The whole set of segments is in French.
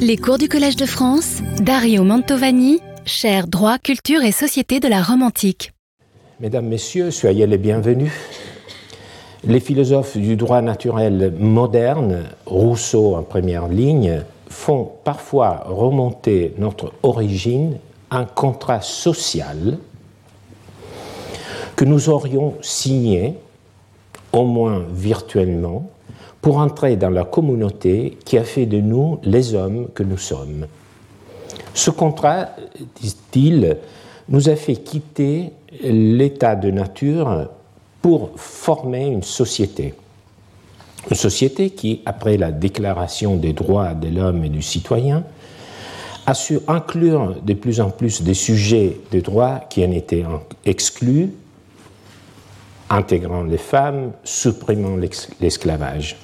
Les cours du Collège de France, Dario Mantovani, cher droit, culture et société de la Rome antique. Mesdames, Messieurs, soyez les bienvenus. Les philosophes du droit naturel moderne, Rousseau en première ligne, font parfois remonter notre origine un contrat social que nous aurions signé, au moins virtuellement, pour entrer dans la communauté qui a fait de nous les hommes que nous sommes. Ce contrat, disent-ils, nous a fait quitter l'état de nature pour former une société. Une société qui, après la déclaration des droits de l'homme et du citoyen, a su inclure de plus en plus des sujets de droits qui en étaient exclus, intégrant les femmes, supprimant l'esclavage.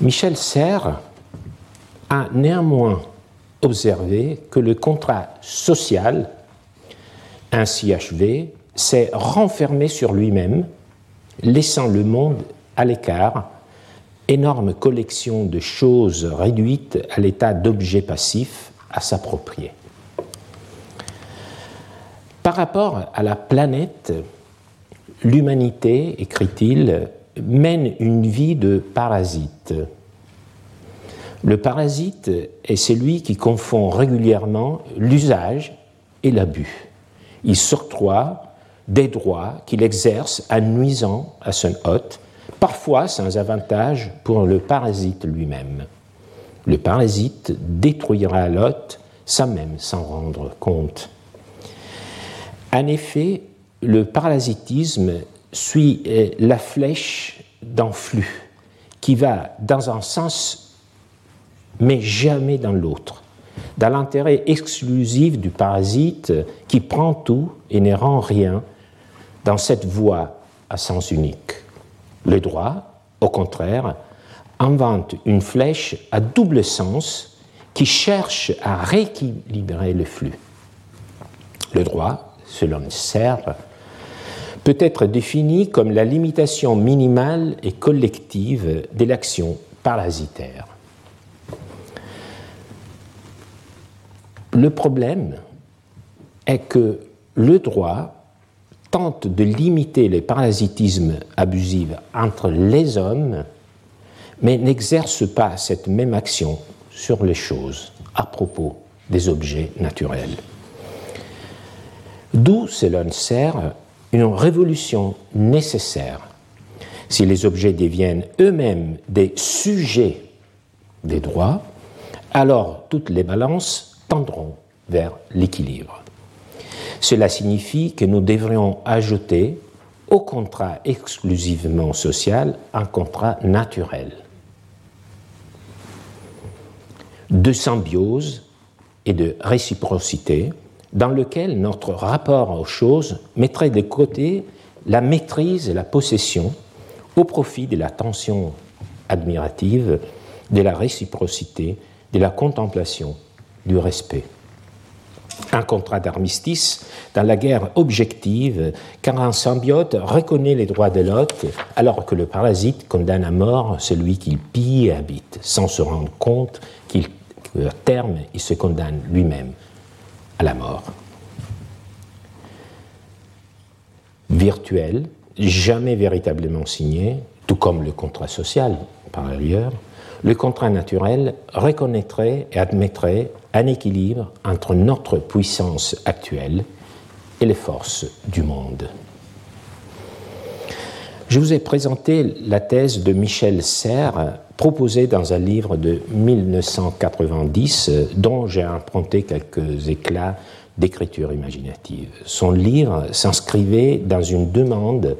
Michel Serres a néanmoins observé que le contrat social, ainsi achevé, s'est renfermé sur lui-même, laissant le monde à l'écart, énorme collection de choses réduites à l'état d'objets passifs à s'approprier. Par rapport à la planète, l'humanité, écrit-il, mène une vie de parasite. Le parasite est celui qui confond régulièrement l'usage et l'abus. Il s'octroie des droits qu'il exerce en nuisant à son hôte, parfois sans avantage pour le parasite lui-même. Le parasite détruira l'hôte sans même s'en rendre compte. En effet, le parasitisme suit euh, la flèche d'un flux qui va dans un sens mais jamais dans l'autre, dans l'intérêt exclusif du parasite qui prend tout et ne rend rien dans cette voie à sens unique. Le droit, au contraire, invente une flèche à double sens qui cherche à rééquilibrer le flux. Le droit, selon Serre, peut être défini comme la limitation minimale et collective de l'action parasitaire. Le problème est que le droit tente de limiter les parasitismes abusifs entre les hommes, mais n'exerce pas cette même action sur les choses à propos des objets naturels. D'où cela sert une révolution nécessaire. Si les objets deviennent eux-mêmes des sujets des droits, alors toutes les balances tendront vers l'équilibre. Cela signifie que nous devrions ajouter au contrat exclusivement social un contrat naturel de symbiose et de réciprocité dans lequel notre rapport aux choses mettrait de côté la maîtrise et la possession au profit de la tension admirative, de la réciprocité, de la contemplation, du respect. Un contrat d'armistice dans la guerre objective, car un symbiote reconnaît les droits de l'hôte, alors que le parasite condamne à mort celui qu'il pille et habite, sans se rendre compte qu'à terme, il se condamne lui-même à la mort. Virtuel, jamais véritablement signé, tout comme le contrat social par ailleurs, le contrat naturel reconnaîtrait et admettrait un équilibre entre notre puissance actuelle et les forces du monde. Je vous ai présenté la thèse de Michel Serres proposé dans un livre de 1990 dont j'ai emprunté quelques éclats d'écriture imaginative. Son livre s'inscrivait dans une demande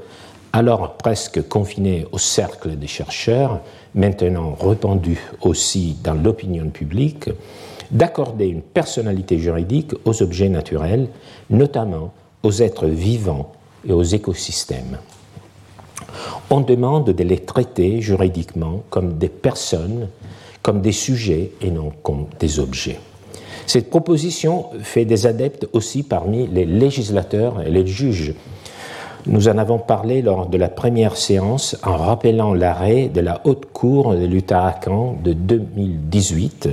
alors presque confinée au cercle des chercheurs, maintenant répandue aussi dans l'opinion publique, d'accorder une personnalité juridique aux objets naturels, notamment aux êtres vivants et aux écosystèmes on demande de les traiter juridiquement comme des personnes, comme des sujets et non comme des objets. Cette proposition fait des adeptes aussi parmi les législateurs et les juges. Nous en avons parlé lors de la première séance en rappelant l'arrêt de la Haute Cour de l'Uttarakhand de 2018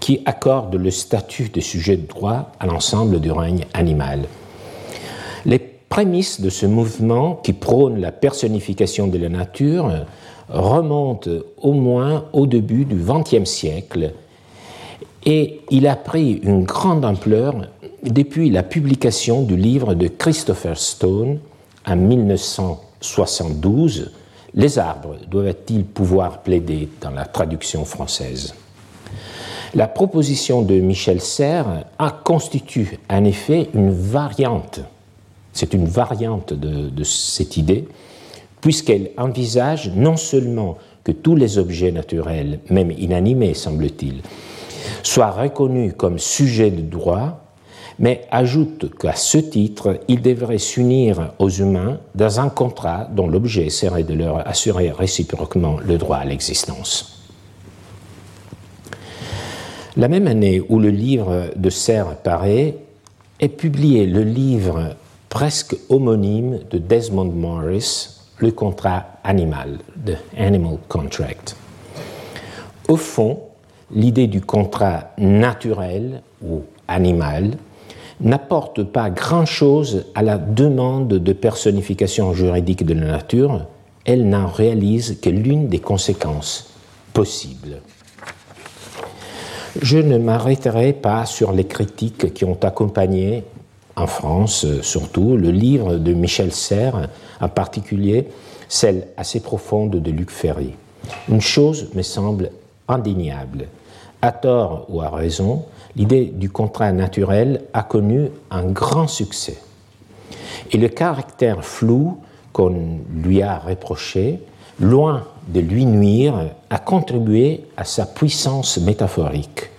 qui accorde le statut de sujet de droit à l'ensemble du règne animal. Prémices de ce mouvement qui prône la personnification de la nature remontent au moins au début du XXe siècle et il a pris une grande ampleur depuis la publication du livre de Christopher Stone en 1972, Les arbres doivent-ils pouvoir plaider dans la traduction française? La proposition de Michel Serres a constitue en effet une variante, c'est une variante de, cette idée, puisqu'elle envisage non seulement que tous les objets naturels, même inanimés semble-t-il, soient reconnus comme sujets de droit mais ajoute qu'à ce titre, ils devraient s'unir aux humains dans un contrat dont l'objet serait de leur assurer réciproquement le droit à l'existence. La même année où le livre de Serre paraît, est publié le livre presque homonyme de Desmond Morris, Le contrat animal, The Animal Contract. Au fond, l'idée du contrat naturel ou animal n'apporte pas grand-chose à la demande de personnification juridique de la nature, elle n'en réalise que l'une des conséquences possibles. Je ne m'arrêterai pas sur les critiques qui ont accompagné, en France surtout, le livre de Michel Serres, en particulier celle assez profonde de Luc Ferry. Une chose me semble indéniable. À tort ou à raison, l'idée du contrat naturel a connu un grand succès. Et le caractère flou qu'on lui a reproché, loin de lui nuire, a contribué à sa puissance métaphorique.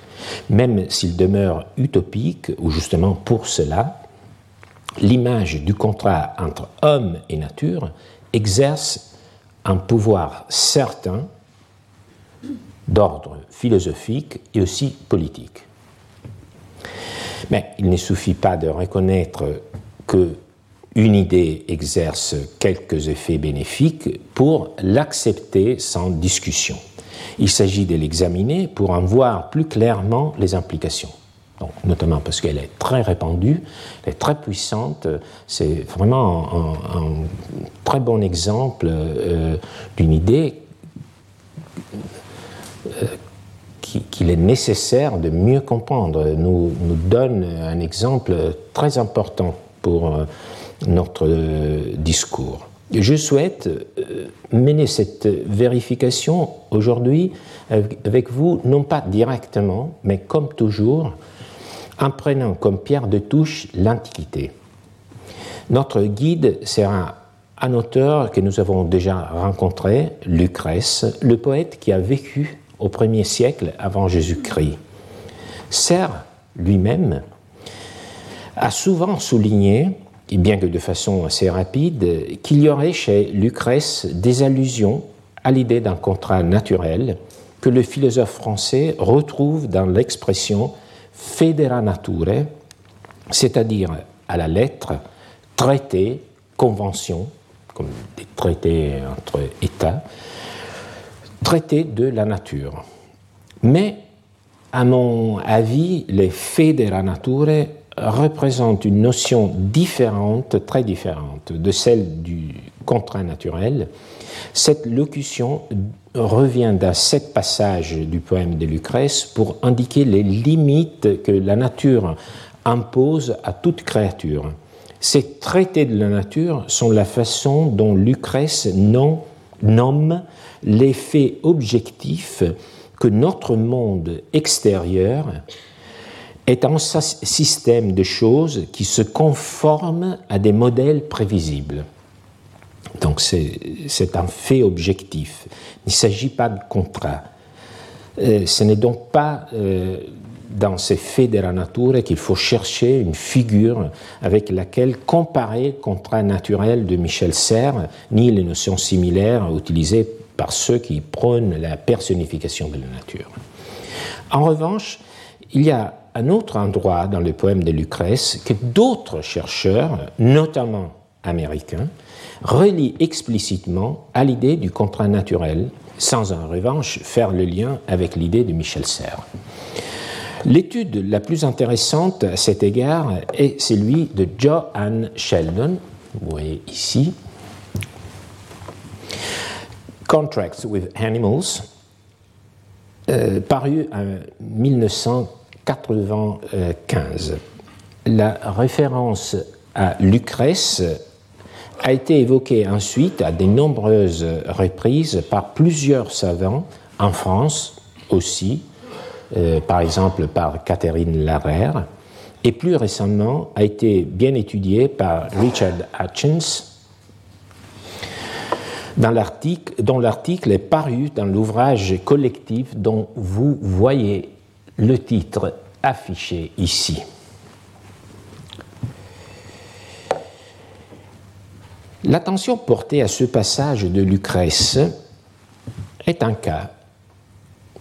Même s'il demeure utopique, ou justement pour cela, l'image du contrat entre homme et nature exerce un pouvoir certain d'ordre philosophique et aussi politique. Mais il ne suffit pas de reconnaître que une idée exerce quelques effets bénéfiques pour l'accepter sans discussion. Il s'agit de l'examiner pour en voir plus clairement les implications. Notamment parce qu'elle est très répandue, elle est très puissante. C'est vraiment un, très bon exemple euh, d'une idée euh, qu'il est nécessaire de mieux comprendre, nous, nous donne un exemple très important pour euh, notre discours. Je souhaite mener cette vérification aujourd'hui avec vous, non pas directement, mais comme toujours, en prenant comme pierre de touche l'Antiquité. Notre guide sera un auteur que nous avons déjà rencontré, Lucrèce, le poète qui a vécu au premier siècle avant Jésus-Christ. Serre lui-même a souvent souligné, et bien que de façon assez rapide, qu'il y aurait chez Lucrèce des allusions à l'idée d'un contrat naturel que le philosophe français retrouve dans l'expression federa nature, c'est-à-dire à la lettre, traité, convention, comme des traités entre États, traité de la nature. Mais, à mon avis, les la nature représentent une notion différente, très différente de celle du contrat naturel. Cette locution revient dans sept passages du poème de Lucrèce pour indiquer les limites que la nature impose à toute créature. Ces traités de la nature sont la façon dont Lucrèce nomme l'effet objectif que notre monde extérieur est un système de choses qui se conforment à des modèles prévisibles. Donc c'est un fait objectif. Il ne s'agit pas de contrat. Euh, ce n'est donc pas euh, dans ces faits de la nature qu'il faut chercher une figure avec laquelle comparer le contrat naturel de Michel Serres, ni les notions similaires utilisées par ceux qui prônent la personnification de la nature. En revanche, il y a un autre endroit dans le poème de Lucrèce que d'autres chercheurs, notamment américain, relie explicitement à l'idée du contrat naturel, sans en revanche faire le lien avec l'idée de Michel Serres. L'étude la plus intéressante à cet égard est celle de Joanne Sheldon, vous voyez ici, Contracts with Animals, euh, paru en 1995. La référence à Lucrèce a été évoquée ensuite à de nombreuses reprises par plusieurs savants en France aussi, euh, par exemple par Catherine Larère, et plus récemment a été bien étudiée par Richard Hutchins, dans dont l'article est paru dans l'ouvrage collectif dont vous voyez le titre affiché ici. L'attention portée à ce passage de Lucrèce est un cas.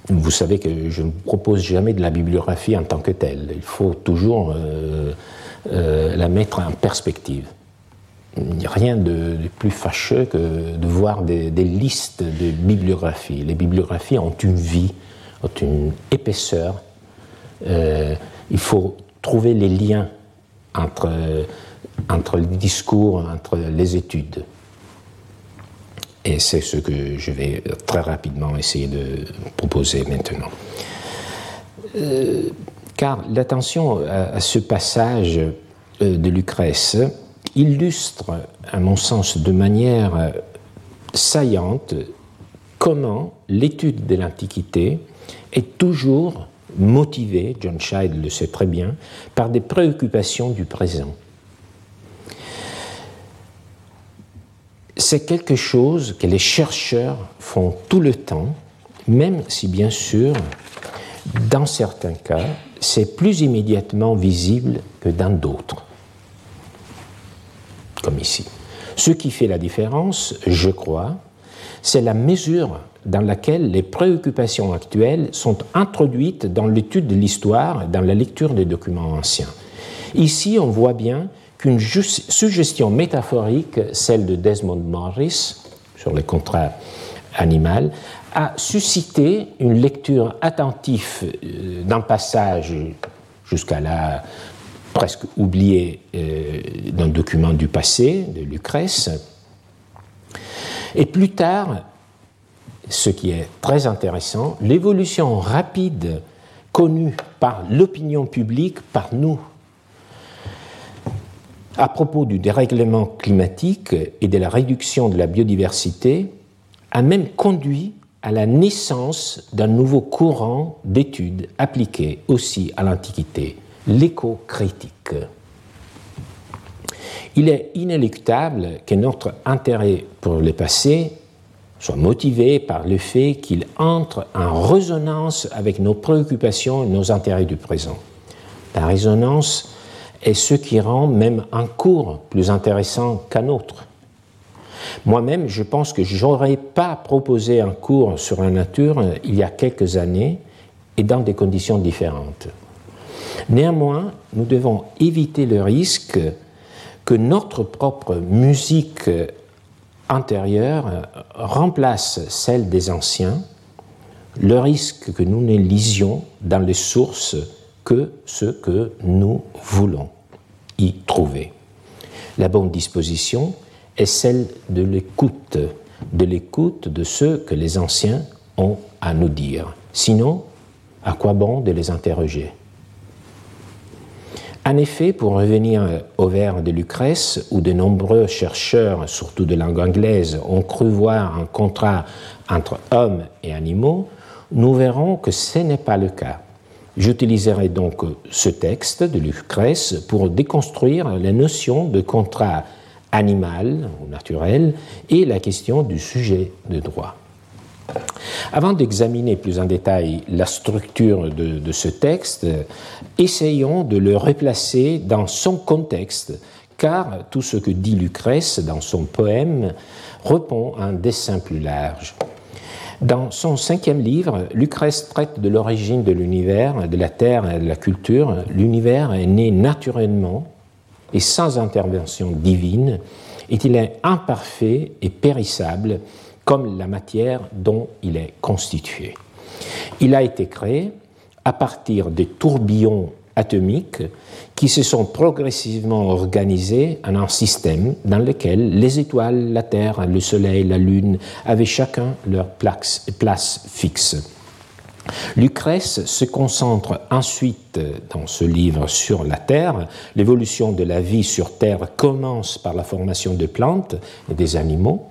Vous savez que je ne propose jamais de la bibliographie en tant que telle. Il faut toujours euh, euh, la mettre en perspective. Rien de, plus fâcheux que de voir des, listes de bibliographies. Les bibliographies ont une vie, ont une épaisseur. Euh, il faut trouver les liens entre entre le discours, entre les études. Et c'est ce que je vais très rapidement essayer de proposer maintenant. Euh, car l'attention à, ce passage euh, de Lucrèce illustre, à mon sens, de manière saillante comment l'étude de l'Antiquité est toujours motivée, John Scheid le sait très bien, par des préoccupations du présent. C'est quelque chose que les chercheurs font tout le temps, même si bien sûr, dans certains cas, c'est plus immédiatement visible que dans d'autres, comme ici. Ce qui fait la différence, je crois, c'est la mesure dans laquelle les préoccupations actuelles sont introduites dans l'étude de l'histoire, dans la lecture des documents anciens. Ici, on voit bien qu'une suggestion métaphorique, celle de Desmond Morris sur le contrat animal, a suscité une lecture attentive euh, d'un passage jusqu'à là presque oublié euh, d'un document du passé de Lucrèce. Et plus tard, ce qui est très intéressant, l'évolution rapide connue par l'opinion publique, par nous à propos du dérèglement climatique et de la réduction de la biodiversité a même conduit à la naissance d'un nouveau courant d'études appliquées aussi à l'Antiquité, l'éco-critique. Il est inéluctable que notre intérêt pour le passé soit motivé par le fait qu'il entre en résonance avec nos préoccupations et nos intérêts du présent. La résonance est ce qui rend même un cours plus intéressant qu'un autre. Moi-même, je pense que je n'aurais pas proposé un cours sur la nature il y a quelques années et dans des conditions différentes. Néanmoins, nous devons éviter le risque que notre propre musique intérieure remplace celle des anciens, le risque que nous ne lisions dans les sources que ce que nous voulons y trouver. La bonne disposition est celle de l'écoute, de l'écoute de ce que les anciens ont à nous dire. Sinon, à quoi bon de les interroger? En effet, pour revenir au vers de Lucrèce, où de nombreux chercheurs, surtout de langue anglaise, ont cru voir un contrat entre hommes et animaux, nous verrons que ce n'est pas le cas. J'utiliserai donc ce texte de Lucrèce pour déconstruire la notion de contrat animal ou naturel et la question du sujet de droit. Avant d'examiner plus en détail la structure de, ce texte, essayons de le replacer dans son contexte, car tout ce que dit Lucrèce dans son poème répond à un dessin plus large. Dans son cinquième livre, Lucrèce traite de l'origine de l'univers, de la terre et de la culture. L'univers est né naturellement et sans intervention divine et il est imparfait et périssable comme la matière dont il est constitué. Il a été créé à partir des tourbillons atomiques qui se sont progressivement organisés en un système dans lequel les étoiles, la Terre, le Soleil, la Lune avaient chacun leur place, place fixe. Lucrèce se concentre ensuite dans ce livre sur la Terre. L'évolution de la vie sur Terre commence par la formation de plantes et des animaux.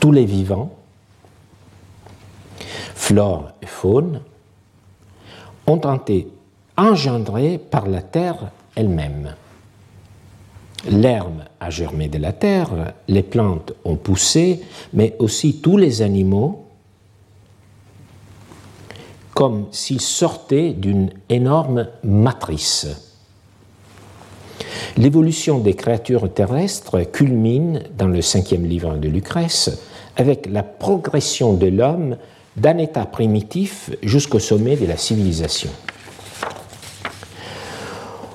Tous les vivants, flore et faune, ont été engendrés par la terre elle-même. L'herbe a germé de la terre, les plantes ont poussé, mais aussi tous les animaux, comme s'ils sortaient d'une énorme matrice. L'évolution des créatures terrestres culmine dans le cinquième livre de Lucrèce avec la progression de l'homme d'un état primitif jusqu'au sommet de la civilisation.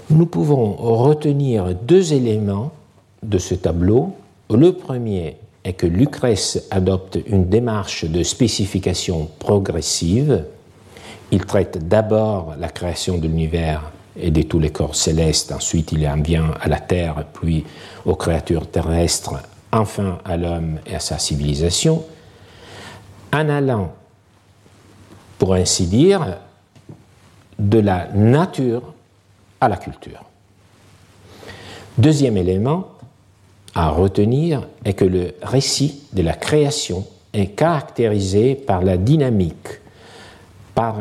Nous pouvons retenir deux éléments de ce tableau. Le premier est que Lucrèce adopte une démarche de spécification progressive. Il traite d'abord la création de l'univers et de tous les corps célestes, ensuite il en vient à la Terre, puis aux créatures terrestres, enfin à l'homme et à sa civilisation, en allant pour ainsi dire, de la nature à la culture. Deuxième élément à retenir est que le récit de la création est caractérisé par la dynamique, par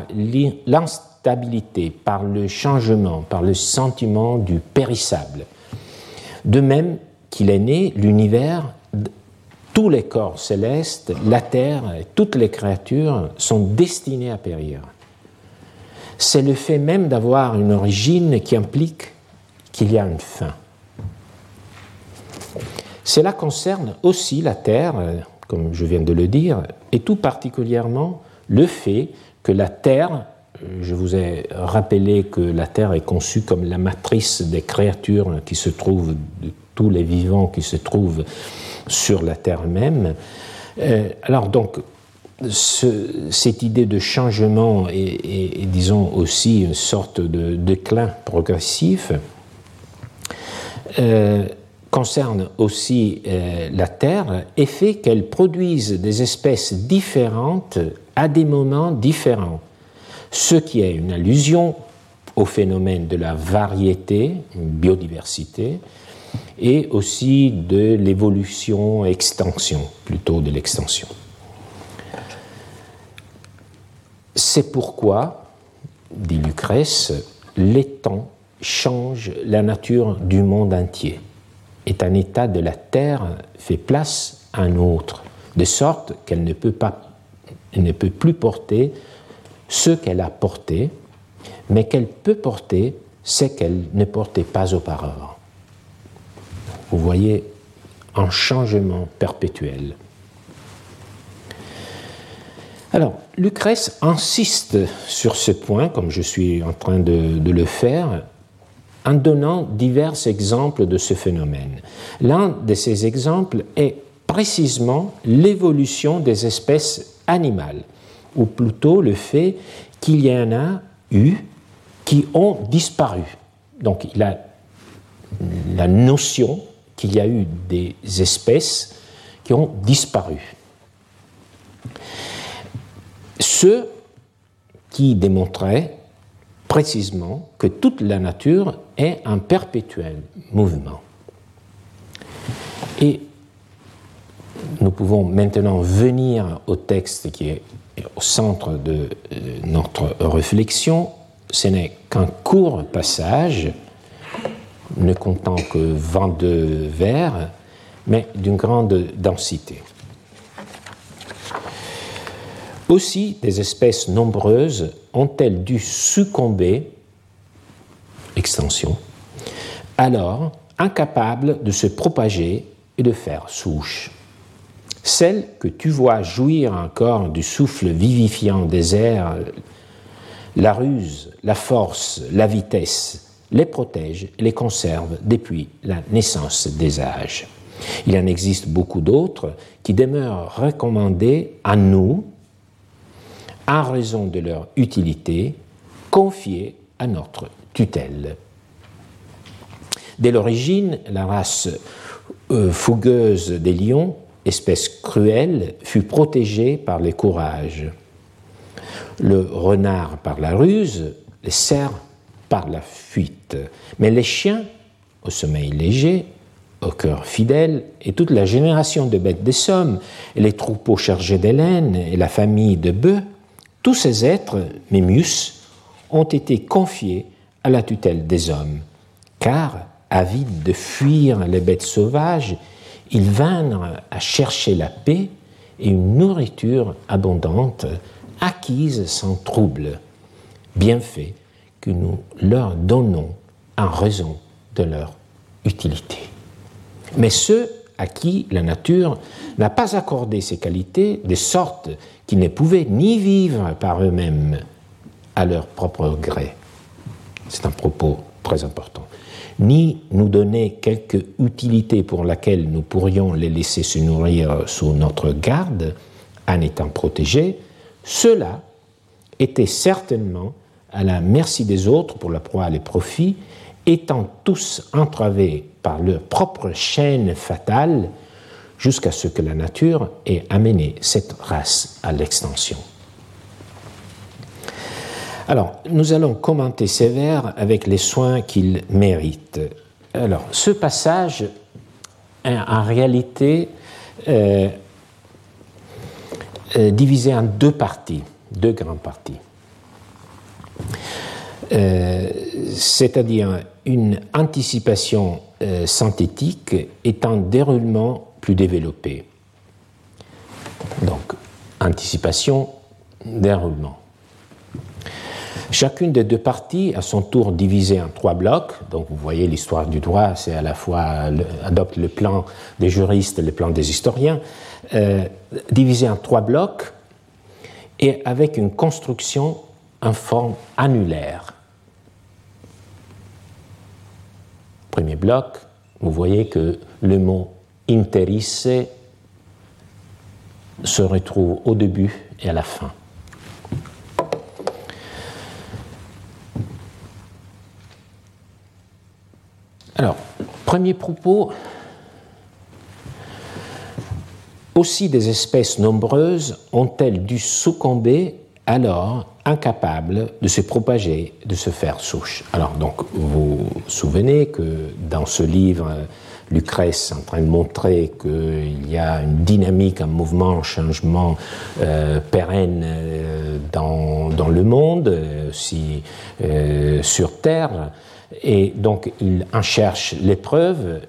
l'instabilité, par le changement, par le sentiment du périssable. De même qu'il est né, l'univers tous les corps célestes, la terre, toutes les créatures sont destinées à périr. C'est le fait même d'avoir une origine qui implique qu'il y a une fin. Cela concerne aussi la Terre, comme je viens de le dire, et tout particulièrement le fait que la Terre, je vous ai rappelé que la Terre est conçue comme la matrice des créatures qui se trouvent, de tous les vivants qui se trouvent sur la Terre même. Euh, alors donc, cette idée de changement et, disons aussi une sorte de déclin progressif euh, concerne aussi euh, la Terre et fait qu'elle produise des espèces différentes à des moments différents, ce qui est une allusion au phénomène de la variété, biodiversité, et aussi de l'évolution extension, plutôt de l'extension. C'est pourquoi, dit Lucrèce, les temps changent la nature du monde entier. Et un état de la terre fait place à un autre, de sorte qu'elle ne peut, pas, ne peut plus porter ce qu'elle a porté, mais qu'elle peut porter ce qu'elle ne portait pas auparavant vous voyez un changement perpétuel. Alors, Lucrèce insiste sur ce point, comme je suis en train de, le faire, en donnant divers exemples de ce phénomène. L'un de ces exemples est précisément l'évolution des espèces animales, ou plutôt le fait qu'il y en a eu qui ont disparu. Donc la notion qu'il y a eu des espèces qui ont disparu. Ce qui démontrait précisément que toute la nature est un perpétuel mouvement. Et nous pouvons maintenant venir au texte qui est au centre de euh, notre réflexion. Ce n'est qu'un court passage ne comptant que 22 vers, mais d'une grande densité. Aussi, des espèces nombreuses ont-elles dû succomber, extension, alors incapables de se propager et de faire souche. Celles que tu vois jouir encore du souffle vivifiant des airs, la ruse, la force, la vitesse, les protège les conserve depuis la naissance des âges. Il en existe beaucoup d'autres qui demeurent recommandés à nous, en raison de leur utilité, confiés à notre tutelle. Dès l'origine, la race euh, fougueuse des lions, espèce cruelle, fut protégée par les courages. Le renard par la ruse, les cerfs par la fuite. Mais les chiens, au sommeil léger, au cœur fidèle, et toute la génération de bêtes des sommes, les troupeaux chargés d'hélène, et la famille de bœufs, tous ces êtres, Mémius, ont été confiés à la tutelle des hommes, car, avides de fuir les bêtes sauvages, ils vinrent à chercher la paix et une nourriture abondante, acquise sans trouble, bienfait nous leur donnons en raison de leur utilité. Mais ceux à qui la nature n'a pas accordé ces qualités, de sorte qu'ils ne pouvaient ni vivre par eux-mêmes à leur propre gré, c'est un propos très important, ni nous donner quelque utilité pour laquelle nous pourrions les laisser se nourrir sous notre garde, en étant protégés, ceux-là étaient certainement à la merci des autres pour la proie et les profits, étant tous entravés par leur propre chaîne fatale jusqu'à ce que la nature ait amené cette race à l'extension. Alors, nous allons commenter ces vers avec les soins qu'ils méritent. Alors, ce passage est en réalité euh, euh, divisé en deux parties, deux grandes parties. Euh, c'est-à-dire une anticipation euh, synthétique est un déroulement plus développé. Donc, anticipation, déroulement. Chacune des deux parties, à son tour divisée en trois blocs. Donc, vous voyez, l'histoire du droit, c'est à la fois adopte le plan des juristes et le plan des historiens, euh, divisé en trois blocs et avec une construction en forme annulaire. Premier bloc, vous voyez que le mot interisse se retrouve au début et à la fin. Alors, premier propos, aussi des espèces nombreuses ont-elles dû succomber alors incapable de se propager, de se faire souche. Alors donc vous vous souvenez que dans ce livre, Lucrèce est en train de montrer qu'il y a une dynamique, un mouvement, un changement euh, pérenne euh, dans, dans, le monde, aussi euh, sur Terre, et donc il en cherche les preuves.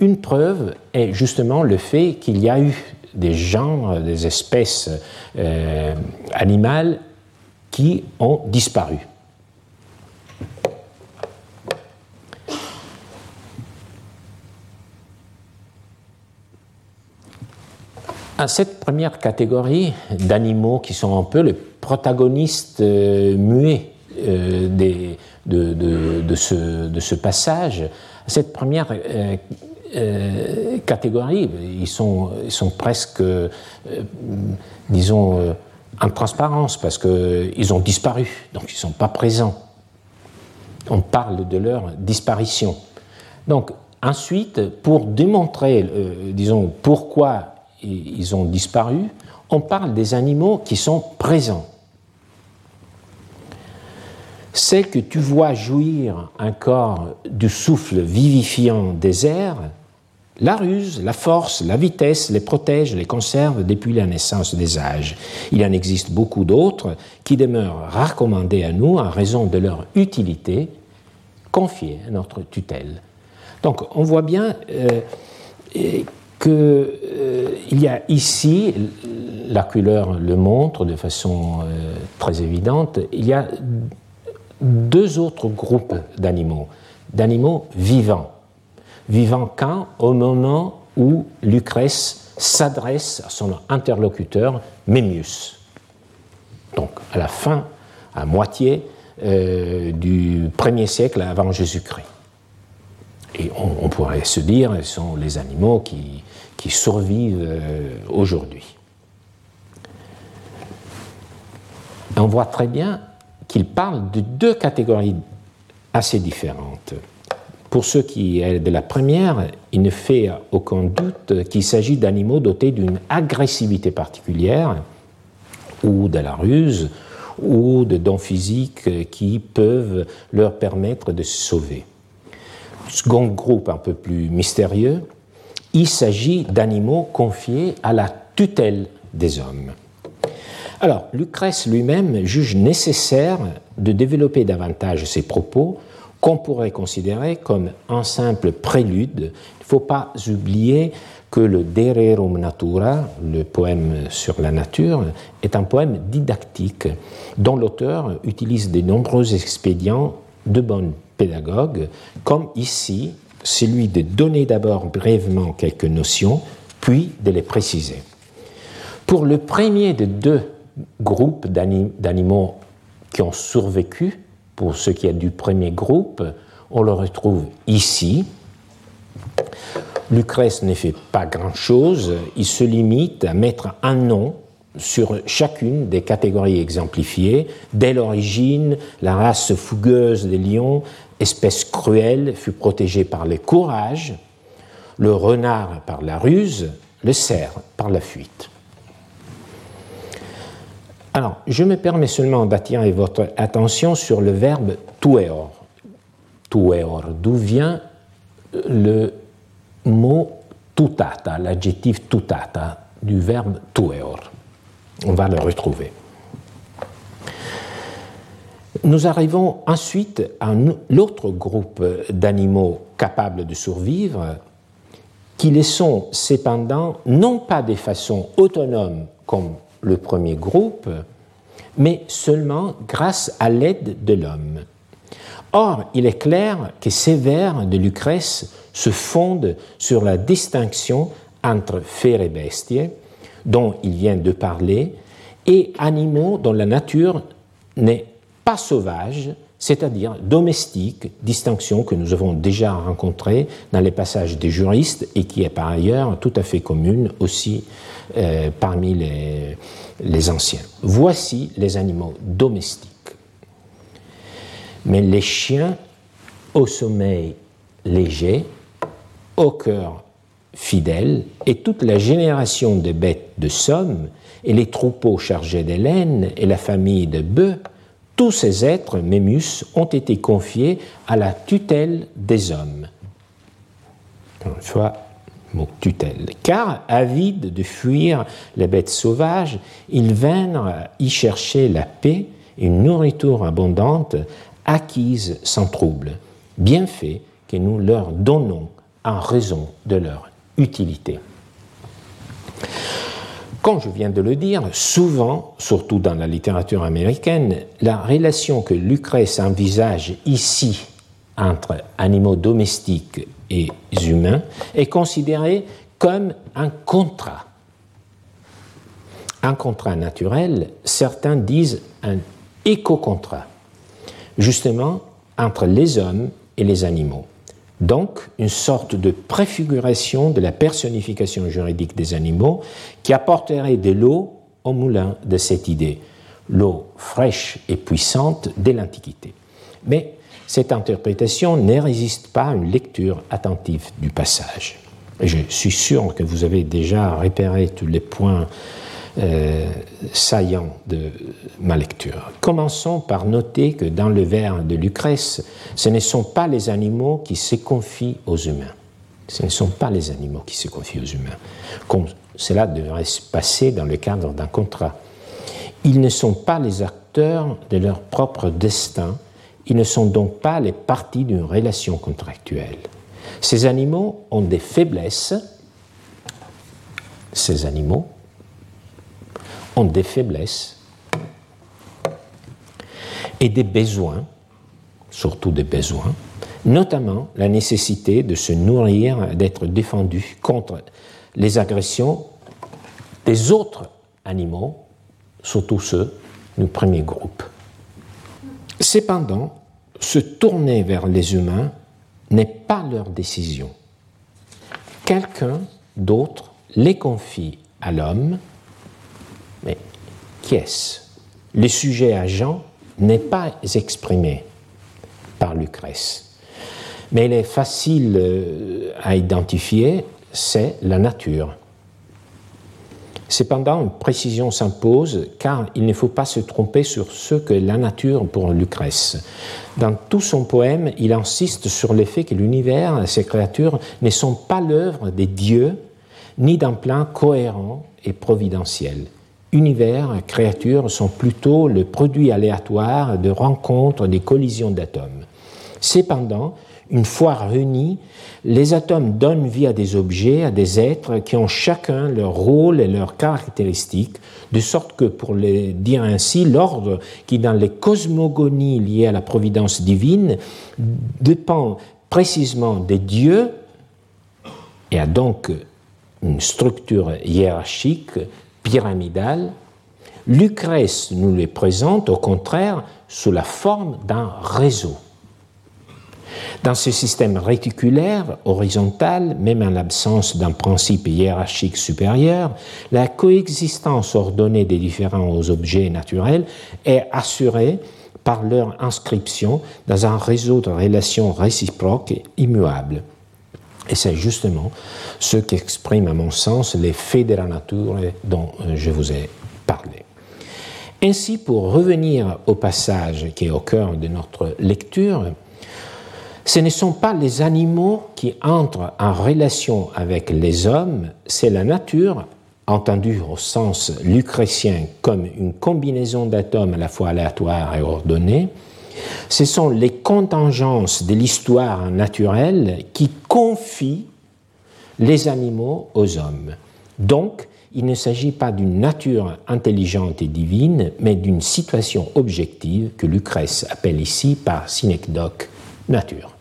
Une preuve est justement le fait qu'il y a eu des genres, des espèces animales qui ont disparu. À cette première catégorie d'animaux qui sont un peu les protagonistes euh, muets euh, des, de, de, ce, de, ce, passage, cette première euh, catégorie, ils sont, ils sont presque, disons, en transparence parce qu'ils ont disparu, donc ils ne sont pas présents. On parle de leur disparition. Donc ensuite, pour démontrer, euh, disons, pourquoi ils ont disparu, on parle des animaux qui sont présents. C'est que tu vois jouir encore du souffle vivifiant des airs la ruse, la force, la vitesse les protègent, les conservent depuis la naissance des âges. Il en existe beaucoup d'autres qui demeurent recommandés à nous en raison de leur utilité, confiée à notre tutelle. Donc on voit bien euh, qu'il euh, y a ici, la couleur le montre de façon euh, très évidente, il y a deux autres groupes d'animaux, d'animaux vivants vivant quand Au moment où Lucrèce s'adresse à son interlocuteur Mémius. Donc à la fin, à moitié euh, du 1er siècle avant Jésus-Christ. Et on, pourrait se dire, ce sont les animaux qui, qui survivent euh, aujourd'hui. On voit très bien qu'il parle de deux catégories assez différentes. Pour ceux qui est de la première, il ne fait aucun doute qu'il s'agit d'animaux dotés d'une agressivité particulière, ou de la ruse, ou de dons physiques qui peuvent leur permettre de se sauver. Second groupe un peu plus mystérieux, il s'agit d'animaux confiés à la tutelle des hommes. Alors, Lucrèce lui-même juge nécessaire de développer davantage ses propos qu'on pourrait considérer comme un simple prélude. Il ne faut pas oublier que le De Rerum Natura, le poème sur la nature, est un poème didactique dont l'auteur utilise de nombreux expédients de bonne pédagogue, comme ici celui de donner d'abord brièvement quelques notions, puis de les préciser. Pour le premier de deux groupes d'animaux qui ont survécu, pour ce qui est du premier groupe, on le retrouve ici. Lucrèce ne fait pas grand-chose, il se limite à mettre un nom sur chacune des catégories exemplifiées. Dès l'origine, la race fougueuse des lions, espèce cruelle, fut protégée par le courage, le renard par la ruse, le cerf par la fuite. Alors, je me permets seulement d'attirer votre attention sur le verbe tueor. Tueor, d'où vient le mot tutata, l'adjectif tutata du verbe tueor. On va le retrouver. Nous arrivons ensuite à l'autre groupe d'animaux capables de survivre, qui les sont cependant non pas de façon autonome comme le premier groupe, mais seulement grâce à l'aide de l'homme. Or, il est clair que ces vers de Lucrèce se fondent sur la distinction entre fere et bestie, dont il vient de parler, et animaux dont la nature n'est pas sauvage, c'est-à-dire domestique, distinction que nous avons déjà rencontrée dans les passages des juristes et qui est par ailleurs tout à fait commune aussi euh, parmi les, anciens. Voici les animaux domestiques. Mais les chiens au sommeil léger, au cœur fidèle, et toute la génération de bêtes de somme, et les troupeaux chargés de et la famille de bœufs, tous ces êtres, Mémus, ont été confiés à la tutelle des hommes. Une fois, mot tutelle. Car, avides de fuir les bêtes sauvages, ils vinrent y chercher la paix une nourriture abondante acquise sans trouble, bienfait que nous leur donnons en raison de leur utilité. Comme je viens de le dire, souvent, surtout dans la littérature américaine, la relation que Lucrèce envisage ici entre animaux domestiques et humains est considérée comme un contrat. Un contrat naturel, certains disent un éco-contrat, justement entre les hommes et les animaux. Donc, une sorte de préfiguration de la personnification juridique des animaux qui apporterait de l'eau au moulin de cette idée, l'eau fraîche et puissante de l'Antiquité. Mais cette interprétation ne résiste pas à une lecture attentive du passage. Et je suis sûr que vous avez déjà repéré tous les points euh, saillant de ma lecture. Commençons par noter que dans le vers de Lucrèce, ce ne sont pas les animaux qui se confient aux humains. Ce ne sont pas les animaux qui se confient aux humains, comme cela devrait se passer dans le cadre d'un contrat. Ils ne sont pas les acteurs de leur propre destin, ils ne sont donc pas les parties d'une relation contractuelle. Ces animaux ont des faiblesses, ces animaux ont des faiblesses et des besoins, surtout des besoins, notamment la nécessité de se nourrir, d'être défendu contre les agressions des autres animaux, surtout ceux du premier groupe. Cependant, se tourner vers les humains n'est pas leur décision. Quelqu'un d'autre les confie à l'homme, mais qui est-ce? Le sujet agent n'est pas exprimé par Lucrèce, mais il est facile euh, à identifier, c'est la nature. Cependant, une précision s'impose car il ne faut pas se tromper sur ce que la nature pour Lucrèce. Dans tout son poème, il insiste sur le fait que l'univers et ses créatures ne sont pas l'œuvre des dieux ni d'un plan cohérent et providentiel. Univers et créatures sont plutôt le produit aléatoire de rencontres, des collisions d'atomes. Cependant, une fois réunis, les atomes donnent vie à des objets, à des êtres qui ont chacun leur rôle et leurs caractéristiques, de sorte que, pour le dire ainsi, l'ordre qui, dans les cosmogonies liées à la providence divine, dépend précisément des dieux et a donc une structure hiérarchique, pyramidale, Lucrèce nous les présente au contraire sous la forme d'un réseau. Dans ce système réticulaire, horizontal, même en l'absence d'un principe hiérarchique supérieur, la coexistence ordonnée des différents objets naturels est assurée par leur inscription dans un réseau de relations réciproques et immuables. Et c'est justement ce qu'exprime, à mon sens, les faits de la nature dont je vous ai parlé. Ainsi, pour revenir au passage qui est au cœur de notre lecture, ce ne sont pas les animaux qui entrent en relation avec les hommes, c'est la nature, entendue au sens lucrétien comme une combinaison d'atomes à la fois aléatoires et ordonnés. Ce sont les contingences de l'histoire naturelle qui confient les animaux aux hommes. Donc, il ne s'agit pas d'une nature intelligente et divine, mais d'une situation objective que Lucrèce appelle ici par synecdoque nature.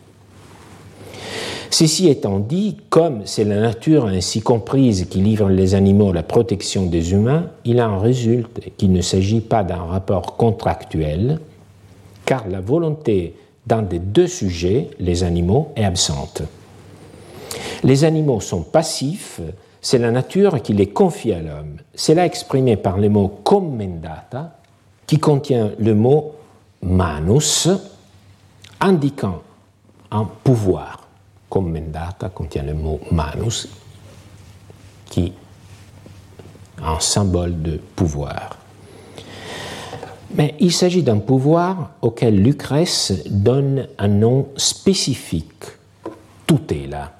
Ceci étant dit, comme c'est la nature ainsi comprise qui livre les animaux à la protection des humains, il en résulte qu'il ne s'agit pas d'un rapport contractuel, car la volonté d'un des deux sujets, les animaux, est absente. Les animaux sont passifs, c'est la nature qui les confie à l'homme. C'est là exprimé par le mot commendata, qui contient le mot manus, indiquant un pouvoir commendata contient le mot manus, qui est un symbole de pouvoir. Mais il s'agit d'un pouvoir auquel Lucrèce donne un nom spécifique, tutela.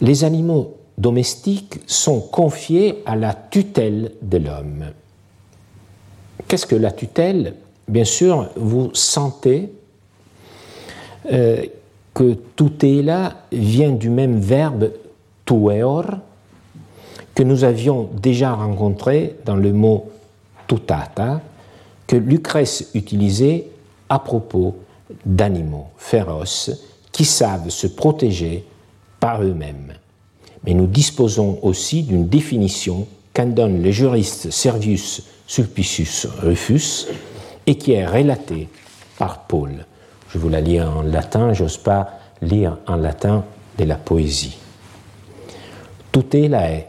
Les animaux domestiques sont confiés à la tutelle de l'homme. Qu'est-ce que la tutelle? Bien sûr, vous sentez euh, que tutela vient du même verbe tueor que nous avions déjà rencontré dans le mot tutata que Lucrèce utilisait à propos d'animaux féroces qui savent se protéger par eux-mêmes. Mais nous disposons aussi d'une définition qu'en donne le juriste Servius Sulpicius Rufus et qui est relatée par Paul. Je vous la lis en latin, j'ose pas lire en latin de la poésie. Tutela est,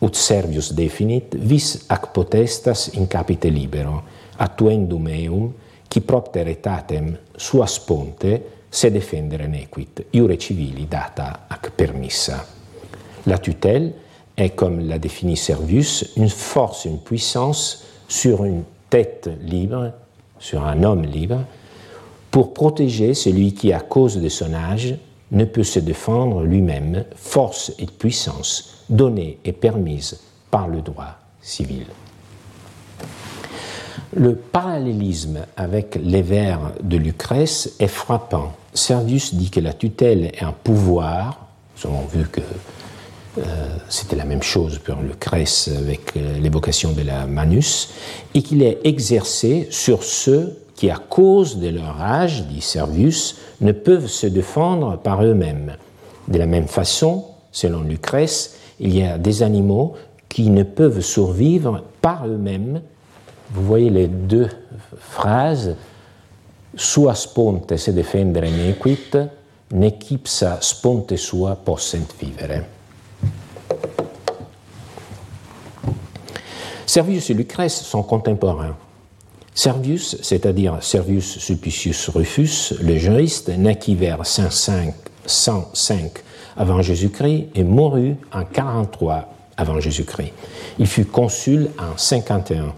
ut servius definit, vis ac potestas in capite libero, attuendum eum, qui propter etatem sua sponte, se defendere nequit, iure civili data ac permissa. La tutelle est, comme l'a défini Servius, une force, une puissance sur une tête libre, sur un homme libre, pour protéger celui qui, à cause de son âge, ne peut se défendre lui-même, force et puissance données et permises par le droit civil. Le parallélisme avec les vers de Lucrèce est frappant. Servius dit que la tutelle est un pouvoir, nous avons vu que euh, c'était la même chose pour Lucrèce avec euh, l'évocation de la Manus, et qu'il est exercé sur ceux qui, à cause de leur âge, dit Servius, ne peuvent se défendre par eux-mêmes. De la même façon, selon Lucrèce, il y a des animaux qui ne peuvent survivre par eux-mêmes. Vous voyez les deux phrases sua sponte se defendere nequit, nequipsa sponte sua possent vivere. Servius et Lucrèce sont contemporains. Servius, c'est-à-dire Servius Sulpicius Rufus, le juriste, naquit vers 105, 105 avant Jésus-Christ et mourut en 43 avant Jésus-Christ. Il fut consul en 51.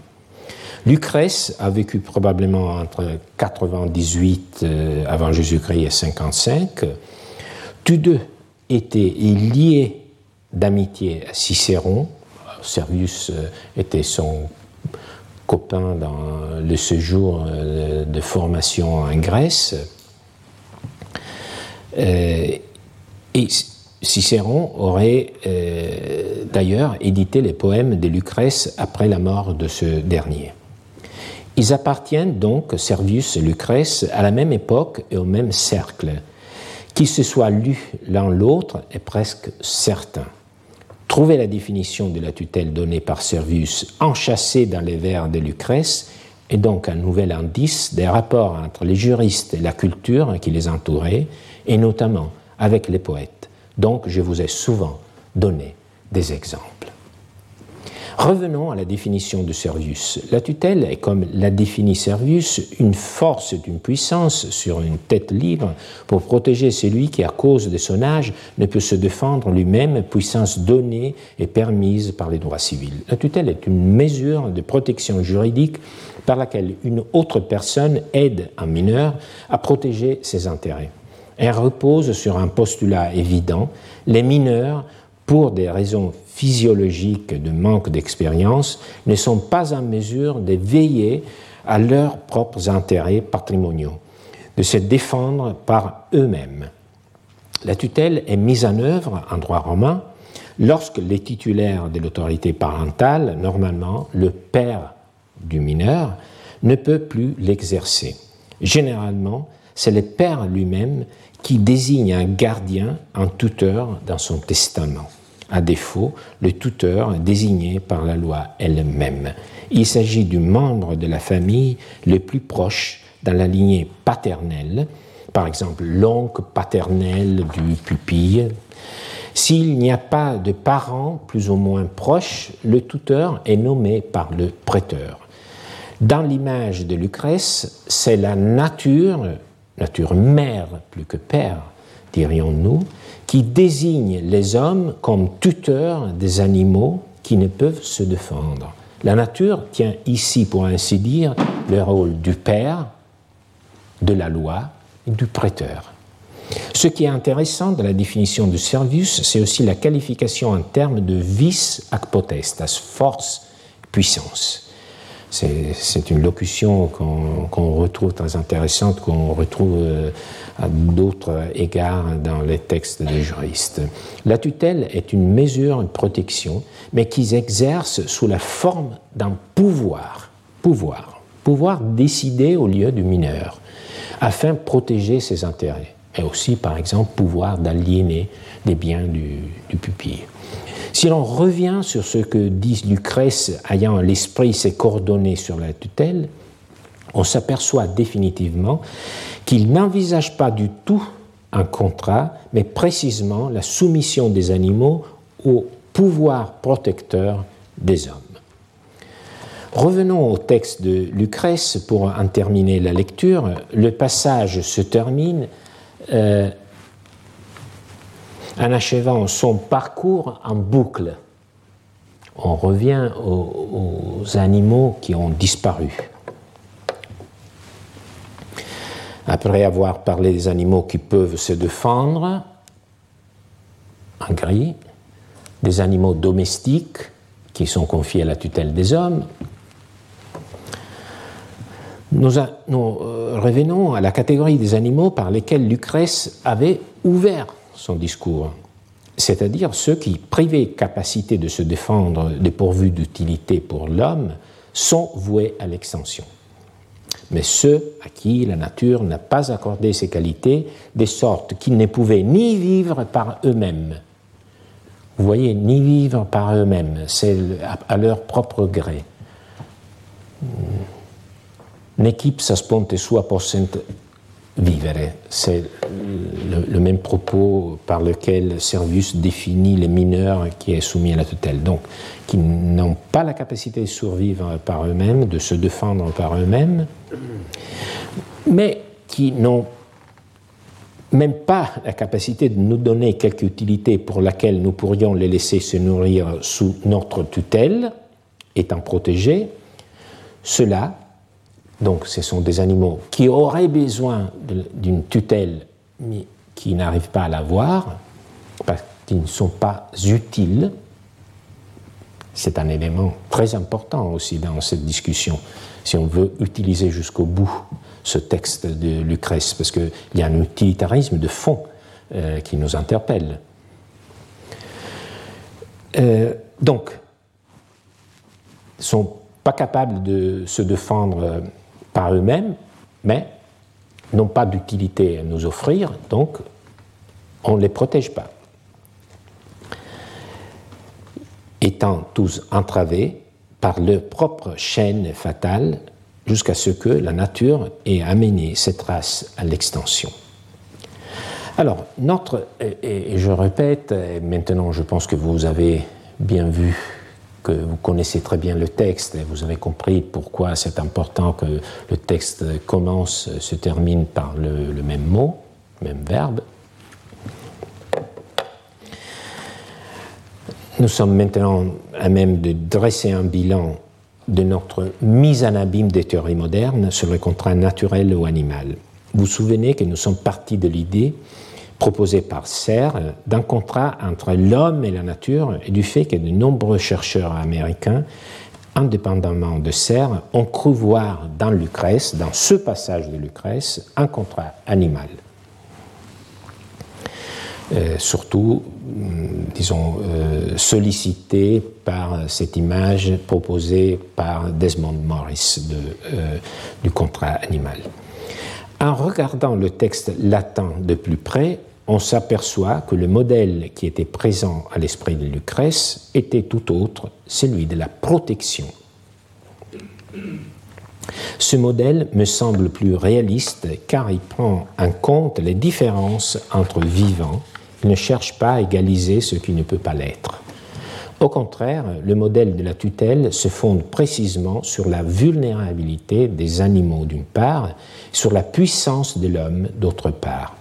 Lucrèce a vécu probablement entre 98 euh, avant Jésus-Christ et 55. Tous deux étaient liés d'amitié à Cicéron. Servius euh, était son copain dans le séjour euh, de formation en Grèce. Et Cicéron aurait d'ailleurs édité les poèmes de Lucrèce après la mort de ce dernier. Ils appartiennent donc, Servius et Lucrèce, à la même époque et au même cercle. Qu'ils se soient lus l'un l'autre est presque certain. Trouver la définition de la tutelle donnée par Servius enchâssée dans les vers de Lucrèce est donc un nouvel indice des rapports entre les juristes et la culture qui les entourait, et notamment avec les poètes. Donc je vous ai souvent donné des exemples. Revenons à la définition de Servius. La tutelle est, comme l'a défini Servius, une force d'une puissance sur une tête libre pour protéger celui qui, à cause de son âge, ne peut se défendre lui-même, puissance donnée et permise par les droits civils. La tutelle est une mesure de protection juridique par laquelle une autre personne aide un mineur à protéger ses intérêts. Elle repose sur un postulat évident, les mineurs pour des raisons physiologiques de manque d'expérience, ne sont pas en mesure de veiller à leurs propres intérêts patrimoniaux, de se défendre par eux-mêmes. La tutelle est mise en œuvre en droit romain lorsque les titulaires de l'autorité parentale, normalement le père du mineur, ne peut plus l'exercer. Généralement, c'est le père lui-même qui désigne un gardien, un tuteur dans son testament. À défaut, le tuteur désigné par la loi elle-même. Il s'agit du membre de la famille le plus proche dans la lignée paternelle, par exemple l'oncle paternel du pupille. S'il n'y a pas de parents plus ou moins proches, le tuteur est nommé par le prêteur. Dans l'image de Lucrèce, c'est la nature nature mère plus que père, dirions-nous, qui désigne les hommes comme tuteurs des animaux qui ne peuvent se défendre. La nature tient ici, pour ainsi dire, le rôle du père, de la loi et du prêteur. Ce qui est intéressant dans la définition de Servius, c'est aussi la qualification en termes de vis ac potestas, force, puissance. C'est une locution qu'on retrouve très intéressante, qu'on retrouve euh, à d'autres égards dans les textes des juristes. La tutelle est une mesure de protection, mais qui exerce sous la forme d'un pouvoir. Pouvoir. Pouvoir décider au lieu du mineur, afin de protéger ses intérêts. Et aussi, par exemple, pouvoir d'aliéner des biens du, du pupille. Si l'on revient sur ce que dit Lucrèce ayant l'esprit ses coordonnées sur la tutelle, on s'aperçoit définitivement qu'il n'envisage pas du tout un contrat, mais précisément la soumission des animaux au pouvoir protecteur des hommes. Revenons au texte de Lucrèce pour en terminer la lecture. Le passage se termine euh, en achevant son parcours en boucle. On revient aux, animaux qui ont disparu. Après avoir parlé des animaux qui peuvent se défendre, en gris, des animaux domestiques qui sont confiés à la tutelle des hommes, nous, euh, revenons à la catégorie des animaux par lesquels Lucrèce avait ouvert son discours, c'est-à-dire ceux qui, privés capacité de se défendre dépourvus d'utilité pour l'homme, sont voués à l'extension. Mais ceux à qui la nature n'a pas accordé ces qualités, de sorte qu'ils ne pouvaient ni vivre par eux-mêmes, vous voyez, ni vivre par eux-mêmes, c'est à leur propre gré, n'équipe sa sponte sua vivere. C'est le, même propos par lequel Servius définit les mineurs qui est soumis à la tutelle. Donc, qui n'ont pas la capacité de survivre par eux-mêmes, de se défendre par eux-mêmes, mais qui n'ont même pas la capacité de nous donner quelque utilité pour laquelle nous pourrions les laisser se nourrir sous notre tutelle, étant protégés, cela donc ce sont des animaux qui auraient besoin d'une tutelle mais qui n'arrivent pas à l'avoir parce qu'ils ne sont pas utiles. C'est un élément très important aussi dans cette discussion, si on veut utiliser jusqu'au bout ce texte de Lucrèce, parce qu'il y a un utilitarisme de fond euh, qui nous interpelle. Euh, donc, sont pas capables de se défendre par eux-mêmes, mais n'ont pas d'utilité à nous offrir, donc on ne les protège pas. Étant tous entravés par leur propre chaîne fatale jusqu'à ce que la nature ait amené cette race à l'extension. Alors, notre, et, je répète, maintenant je pense que vous avez bien vu que vous connaissez très bien le texte et vous avez compris pourquoi c'est important que le texte commence, se termine par le, même mot, même verbe. Nous sommes maintenant à même de dresser un bilan de notre mise en abîme des théories modernes sur le contrat naturel ou animal. Vous vous souvenez que nous sommes partis de l'idée proposé par Serre d'un contrat entre l'homme et la nature et du fait que de nombreux chercheurs américains, indépendamment de Serre, ont cru voir dans Lucrèce, dans ce passage de Lucrèce, un contrat animal. Euh, surtout, hum, disons, euh, sollicité par cette image proposée par Desmond Morris euh, du contrat animal. En regardant le texte latin de plus près, on s'aperçoit que le modèle qui était présent à l'esprit de Lucrèce était tout autre, celui de la protection. Ce modèle me semble plus réaliste car il prend en compte les différences entre vivants, il ne cherche pas à égaliser ce qui ne peut pas l'être. Au contraire, le modèle de la tutelle se fonde précisément sur la vulnérabilité des animaux d'une part, sur la puissance de l'homme d'autre part.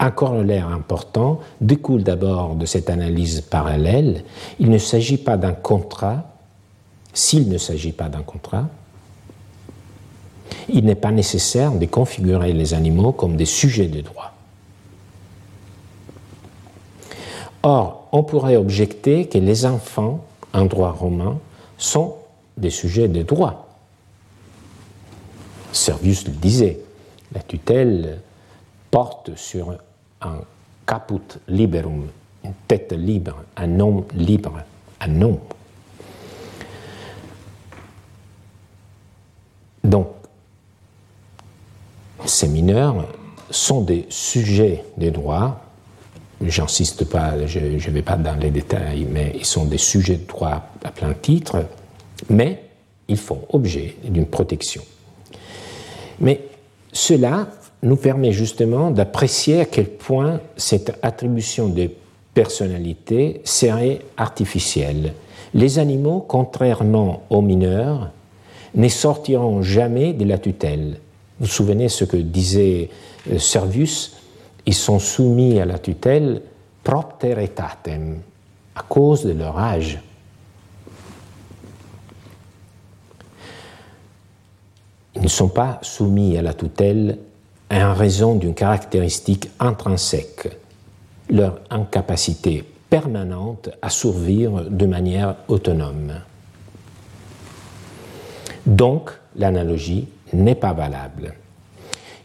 Un corollaire important découle d'abord de cette analyse parallèle. Il ne s'agit pas d'un contrat. S'il ne s'agit pas d'un contrat, il n'est pas nécessaire de configurer les animaux comme des sujets de droit. On pourrait objecter que les enfants, en droit romain, sont des sujets de droit. Servius le disait, la tutelle porte sur un caput liberum, une tête libre, un homme libre, un nom. Donc, ces mineurs sont des sujets des droits, j'insiste pas, je ne vais pas dans les détails, mais ils sont des sujets de droit à plein titre, mais ils font objet d'une protection. Mais cela nous permet justement d'apprécier à quel point cette attribution de personnalité serait artificielle. Les animaux, contrairement aux mineurs, ne sortiront jamais de la tutelle. Vous vous souvenez ce que disait euh, Servius Ils sont soumis à la tutelle propteritatem, à cause de leur âge. Ils ne sont pas soumis à la tutelle en raison d'une caractéristique intrinsèque, leur incapacité permanente à survivre de manière autonome. Donc, l'analogie n'est pas valable.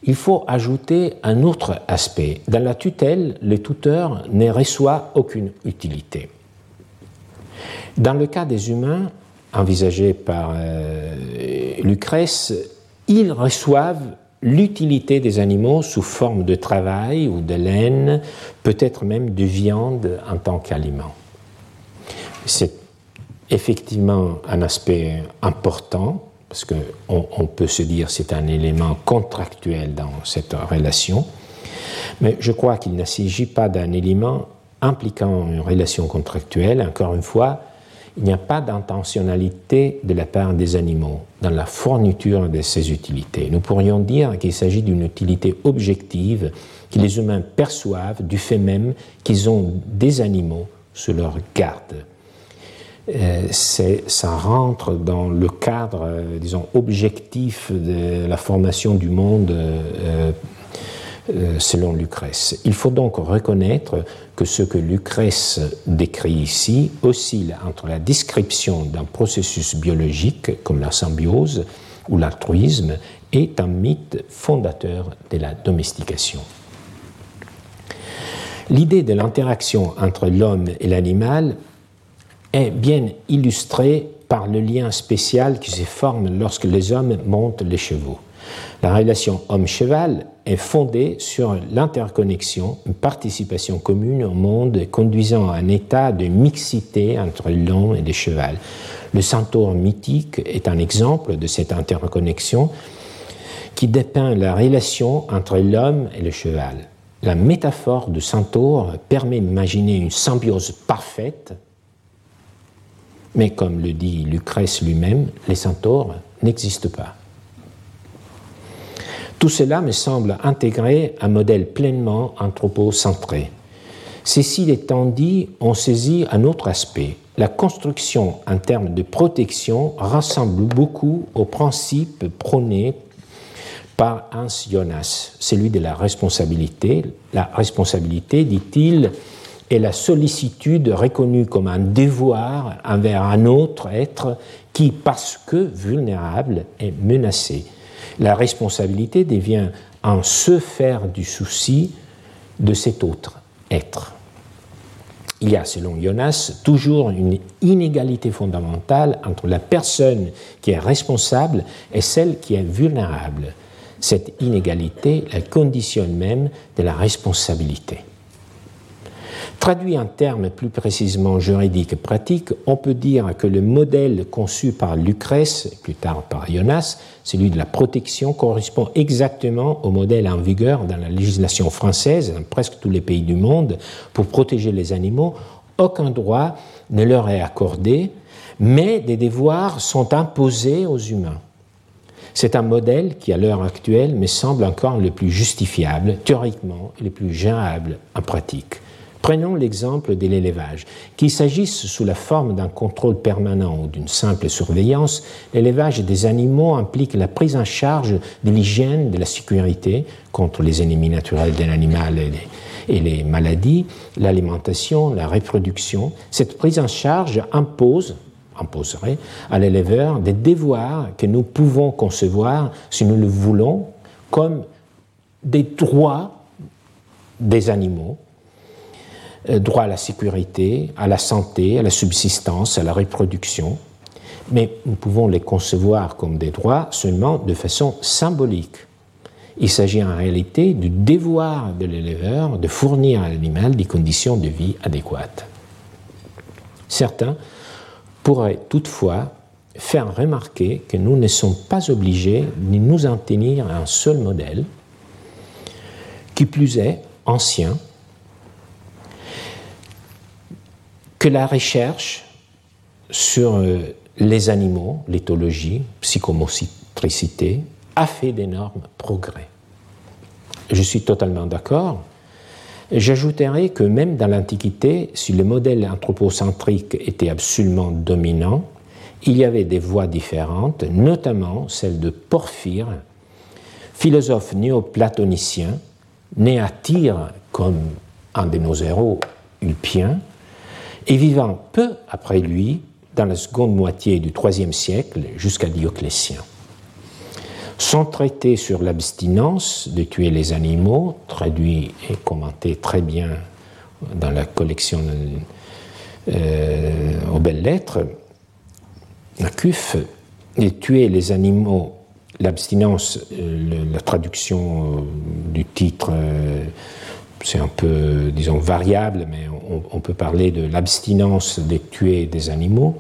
Il faut ajouter un autre aspect. Dans la tutelle, le tuteur ne reçoit aucune utilité. Dans le cas des humains, envisagé par euh, Lucrèce, ils reçoivent l'utilité des animaux sous forme de travail ou de laine, peut-être même de viande en tant qu'aliment. C'est effectivement un aspect important parce qu'on on peut se dire c'est un élément contractuel dans cette relation, mais je crois qu'il ne s'agit pas d'un élément impliquant une relation contractuelle. Encore une fois, il n'y a pas d'intentionnalité de la part des animaux dans la fourniture de ces utilités. Nous pourrions dire qu'il s'agit d'une utilité objective que les humains perçoivent du fait même qu'ils ont des animaux sous leur garde. Euh, ça rentre dans le cadre, euh, disons, objectif de la formation du monde euh, selon Lucrèce. Il faut donc reconnaître que ce que Lucrèce décrit ici oscille entre la description d'un processus biologique comme la symbiose ou l'altruisme est un mythe fondateur de la domestication. L'idée de l'interaction entre l'homme et l'animal est bien illustrée par le lien spécial qui se forme lorsque les hommes montent les chevaux. La relation homme-cheval est fondée sur l'interconnexion, une participation commune au monde conduisant à un état de mixité entre l'homme et le cheval. Le centaure mythique est un exemple de cette interconnexion qui dépeint la relation entre l'homme et le cheval. La métaphore du centaure permet d'imaginer une symbiose parfaite, mais comme le dit Lucrèce lui-même, les centaures n'existent pas. Tout cela me semble intégrer un modèle pleinement anthropocentré. Cécile et Tandy ont saisi un autre aspect. La construction en termes de protection ressemble beaucoup au principe prôné par Hans Jonas, celui de la responsabilité. La responsabilité, dit-il, est la sollicitude reconnue comme un devoir envers un autre être qui, parce que vulnérable, est menacé la responsabilité devient un se faire du souci de cet autre être. Il y a, selon Jonas, toujours une inégalité fondamentale entre la personne qui est responsable et celle qui est vulnérable. Cette inégalité la conditionne même de la responsabilité. Traduit en termes plus précisément juridiques et pratiques, on peut dire que le modèle conçu par Lucrèce, et plus tard par Jonas, celui de la protection, correspond exactement au modèle en vigueur dans la législation française, dans presque tous les pays du monde, pour protéger les animaux. Aucun droit ne leur est accordé, mais des devoirs sont imposés aux humains. C'est un modèle qui, à l'heure actuelle, me semble encore le plus justifiable, théoriquement, et le plus gérable en pratique. Prenons l'exemple de l'élevage. Qu'il s'agisse sous la forme d'un contrôle permanent ou d'une simple surveillance, l'élevage des animaux implique la prise en charge de l'hygiène, de la sécurité contre les ennemis naturels de l'animal et les, maladies, l'alimentation, la reproduction. Cette prise en charge impose, imposerait à l'éleveur des devoirs que nous pouvons concevoir, si nous le voulons, comme des droits des animaux droit à la sécurité, à la santé, à la subsistance, à la reproduction, mais nous pouvons les concevoir comme des droits seulement de façon symbolique. Il s'agit en réalité du devoir de l'éleveur de fournir à l'animal des conditions de vie adéquates. Certains pourraient toutefois faire remarquer que nous ne sommes pas obligés de nous en tenir à un seul modèle, qui plus est ancien, que la recherche sur euh, les animaux, l'éthologie, psychomotricité, a fait d'énormes progrès. Je suis totalement d'accord. J'ajouterai que même dans l'Antiquité, si le modèle anthropocentrique était absolument dominant, il y avait des voies différentes, notamment celle de Porphyre, philosophe néoplatonicien, né à Tyr comme un de nos héros ulpiens, et vivant peu après lui, dans la seconde moitié du IIIe siècle, jusqu'à Dioclétien. Son traité sur l'abstinence de tuer les animaux, traduit et commenté très bien dans la collection euh, aux belles lettres, la CUF, et tuer les animaux, l'abstinence, euh, la traduction euh, du titre c'est un peu, disons, variable, mais on, peut parler de l'abstinence des tuer des animaux.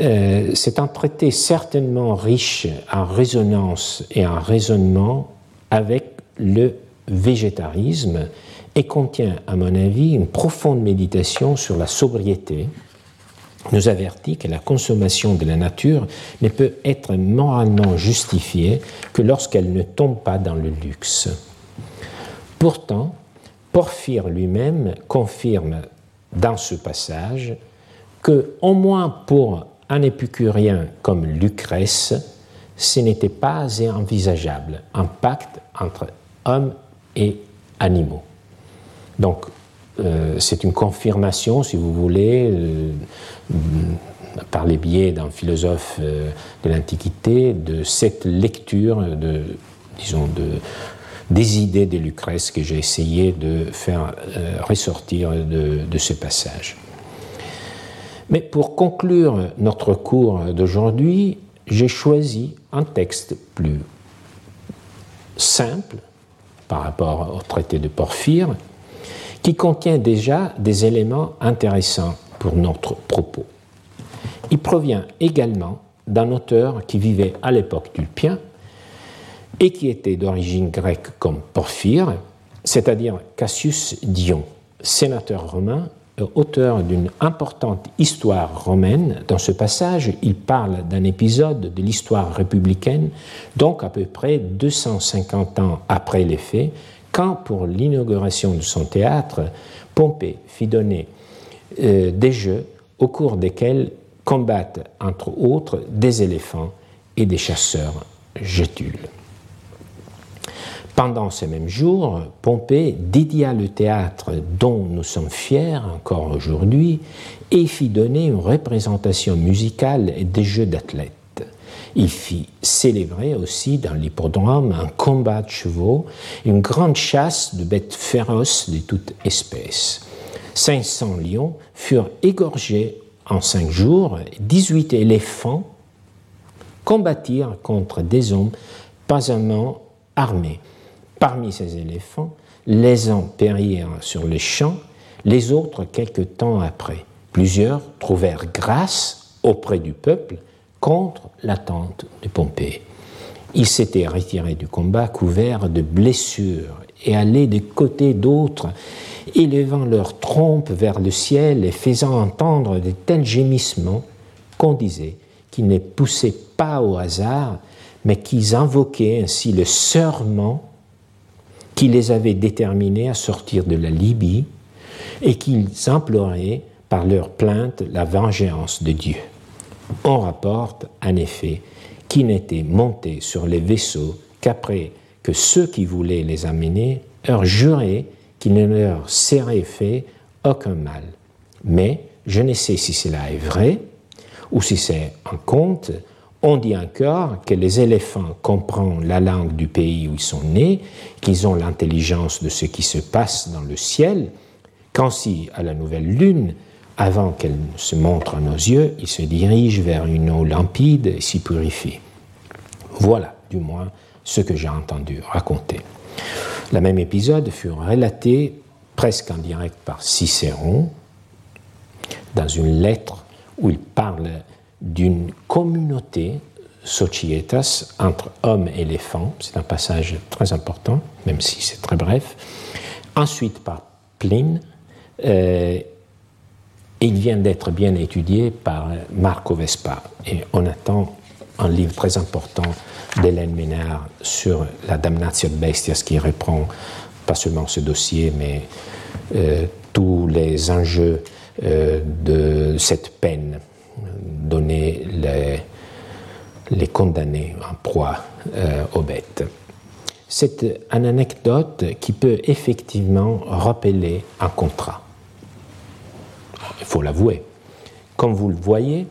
Euh, c'est un traité certainement riche en résonance et en raisonnement avec le végétarisme et contient, à mon avis, une profonde méditation sur la sobriété, nous avertit que la consommation de la nature ne peut être moralement justifiée que lorsqu'elle ne tombe pas dans le luxe. Pourtant, Porphyre lui-même confirme dans ce passage que, au moins pour un épicurien comme Lucrèce, ce n'était pas envisageable un pacte entre hommes et animaux. Donc, euh, c'est une confirmation, si vous voulez, euh, par les biais d'un philosophe euh, de l'Antiquité, de cette lecture, de, disons, de, des idées de Lucrèce que j'ai essayé de faire ressortir de, de ce passage. Mais pour conclure notre cours d'aujourd'hui, j'ai choisi un texte plus simple par rapport au traité de Porphyre, qui contient déjà des éléments intéressants pour notre propos. Il provient également d'un auteur qui vivait à l'époque d'Ulpien et qui était d'origine grecque comme Porphyre, c'est-à-dire Cassius Dion, sénateur romain auteur d'une importante histoire romaine. Dans ce passage, il parle d'un épisode de l'histoire républicaine, donc à peu près 250 ans après les faits, quand, pour l'inauguration de son théâtre, Pompée fit donner euh, des jeux au cours desquels combattent, entre autres, des éléphants et des chasseurs gétules. Pendant ces mêmes jours, Pompée dédia le théâtre dont nous sommes fiers encore aujourd'hui et fit donner une représentation musicale des jeux d'athlètes. Il fit célébrer aussi dans l'hippodrome un combat de chevaux, une grande chasse de bêtes féroces de toutes espèces. 500 lions furent égorgés en cinq jours, 18 éléphants combattirent contre des hommes pasamment armés. Parmi ces éléphants, les uns périrent sur les champs, les autres quelque temps après. Plusieurs trouvèrent grâce auprès du peuple contre l'attente de Pompée. Ils s'étaient retirés du combat couverts de blessures et allaient de côté d'autres, élevant leurs trompes vers le ciel et faisant entendre de tels gémissements qu'on disait qu'ils ne poussaient pas au hasard, mais qu'ils invoquaient ainsi le serment qui les avait déterminés à sortir de la Libye et qu'ils imploraient par leurs plaintes la vengeance de Dieu. On rapporte en effet qu'ils n'étaient montés sur les vaisseaux qu'après que ceux qui voulaient les amener eurent juré qu'il ne leur serait fait aucun mal. Mais je ne sais si cela est vrai ou si c'est un conte on dit encore que les éléphants comprennent la langue du pays où ils sont nés, qu'ils ont l'intelligence de ce qui se passe dans le ciel, qu'ainsi, à la nouvelle lune, avant qu'elle se montre à nos yeux, ils se dirigent vers une eau limpide et s'y purifient. Voilà, du moins, ce que j'ai entendu raconter. Le même épisode fut relaté presque en direct par Cicéron dans une lettre où il parle d'une communauté societas entre hommes et éléphants. C'est un passage très important, même si c'est très bref. Ensuite par Pline. Euh, il vient d'être bien étudié par Marco Vespa. Et on attend un livre très important d'Hélène Ménard sur la damnatio bestias qui reprend pas seulement ce dossier, mais euh, tous les enjeux euh, de cette peine donner les, condamnés en proie euh, aux bêtes. C'est une anecdote qui peut effectivement rappeler un contrat. Il faut l'avouer. Comme vous le voyez,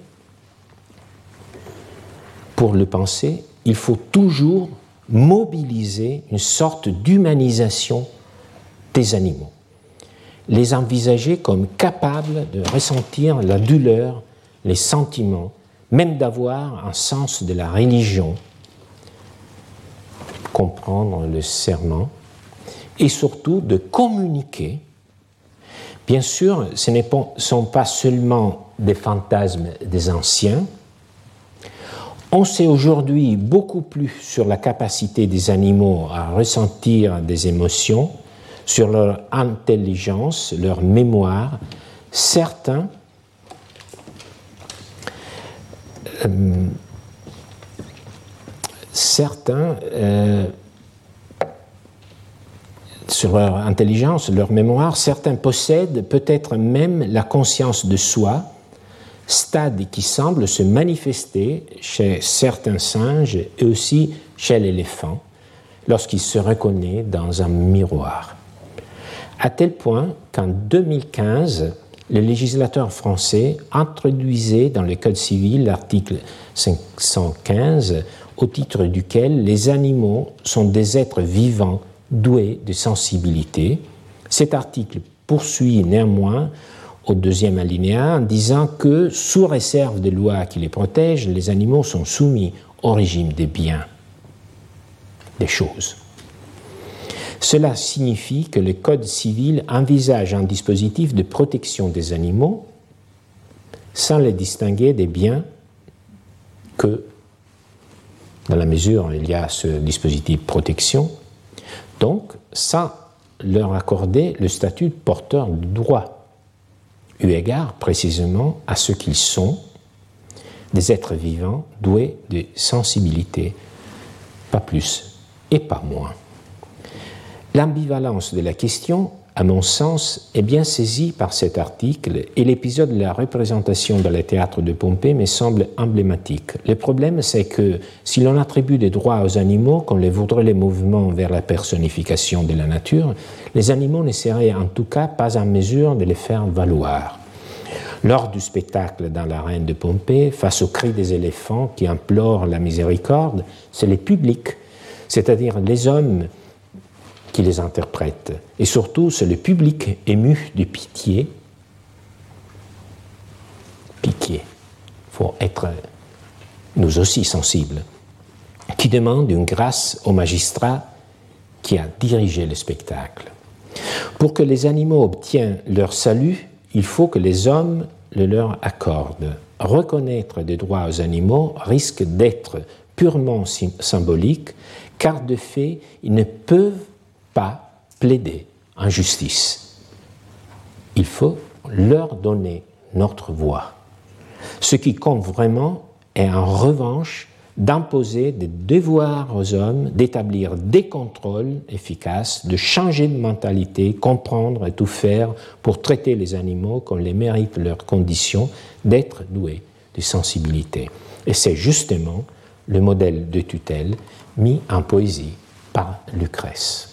pour le penser, il faut toujours mobiliser une sorte d'humanisation des animaux, les envisager comme capables de ressentir la douleur les sentiments, même d'avoir un sens de la religion, comprendre le serment, et surtout de communiquer, Bien sûr, ce ne sont pas seulement des fantasmes des anciens. On sait aujourd'hui beaucoup plus sur la capacité des animaux à ressentir des émotions, sur leur intelligence, leur mémoire. Certains euh, certains euh, sur leur intelligence, leur mémoire, certains possèdent peut-être même la conscience de soi, stade qui semble se manifester chez certains singes et aussi chez l'éléphant lorsqu'il se reconnaît dans un miroir. À tel point qu'en 2015, le législateur français introduisait dans le Code civil l'article 515 au titre duquel les animaux sont des êtres vivants doués de sensibilité. Cet article poursuit néanmoins au deuxième alinéa en disant que, sous réserve des lois qui les protègent, les animaux sont soumis au régime des biens, des choses. Cela signifie que le Code civil envisage un dispositif de protection des animaux sans les distinguer des biens que, dans la mesure où il y a ce dispositif de protection, donc sans leur accorder le statut de porteur de droit, eu égard précisément à ce qu'ils sont, des êtres vivants doués de sensibilité, pas plus et pas moins. L'ambivalence de la question à mon sens, est bien saisi par cet article et l'épisode de la représentation dans le théâtre de Pompée me semble emblématique. Le problème, c'est que si l'on attribue des droits aux animaux, comme le voudraient les mouvements vers la personnification de la nature, les animaux ne seraient en tout cas pas en mesure de les faire valoir. Lors du spectacle dans l'arène de Pompée, face aux cris des éléphants qui implorent la miséricorde, c'est le public, c'est-à-dire les hommes, qui les interprète. Et surtout, c'est le public ému de pitié. Pitié. Il faut être nous aussi sensibles. Qui demande une grâce au magistrat qui a dirigé le spectacle. Pour que les animaux obtiennent leur salut, il faut que les hommes le leur accordent. Reconnaître des droits aux animaux risque d'être purement symbolique, car de fait, ils ne peuvent pas plaider en justice. Il faut leur donner notre voix. Ce qui compte vraiment est en revanche d'imposer des devoirs aux hommes, d'établir des contrôles efficaces, de changer de mentalité, comprendre et tout faire pour traiter les animaux comme les méritent leurs conditions d'être doués de sensibilité. Et c'est justement le modèle de tutelle mis en poésie par Lucrèce.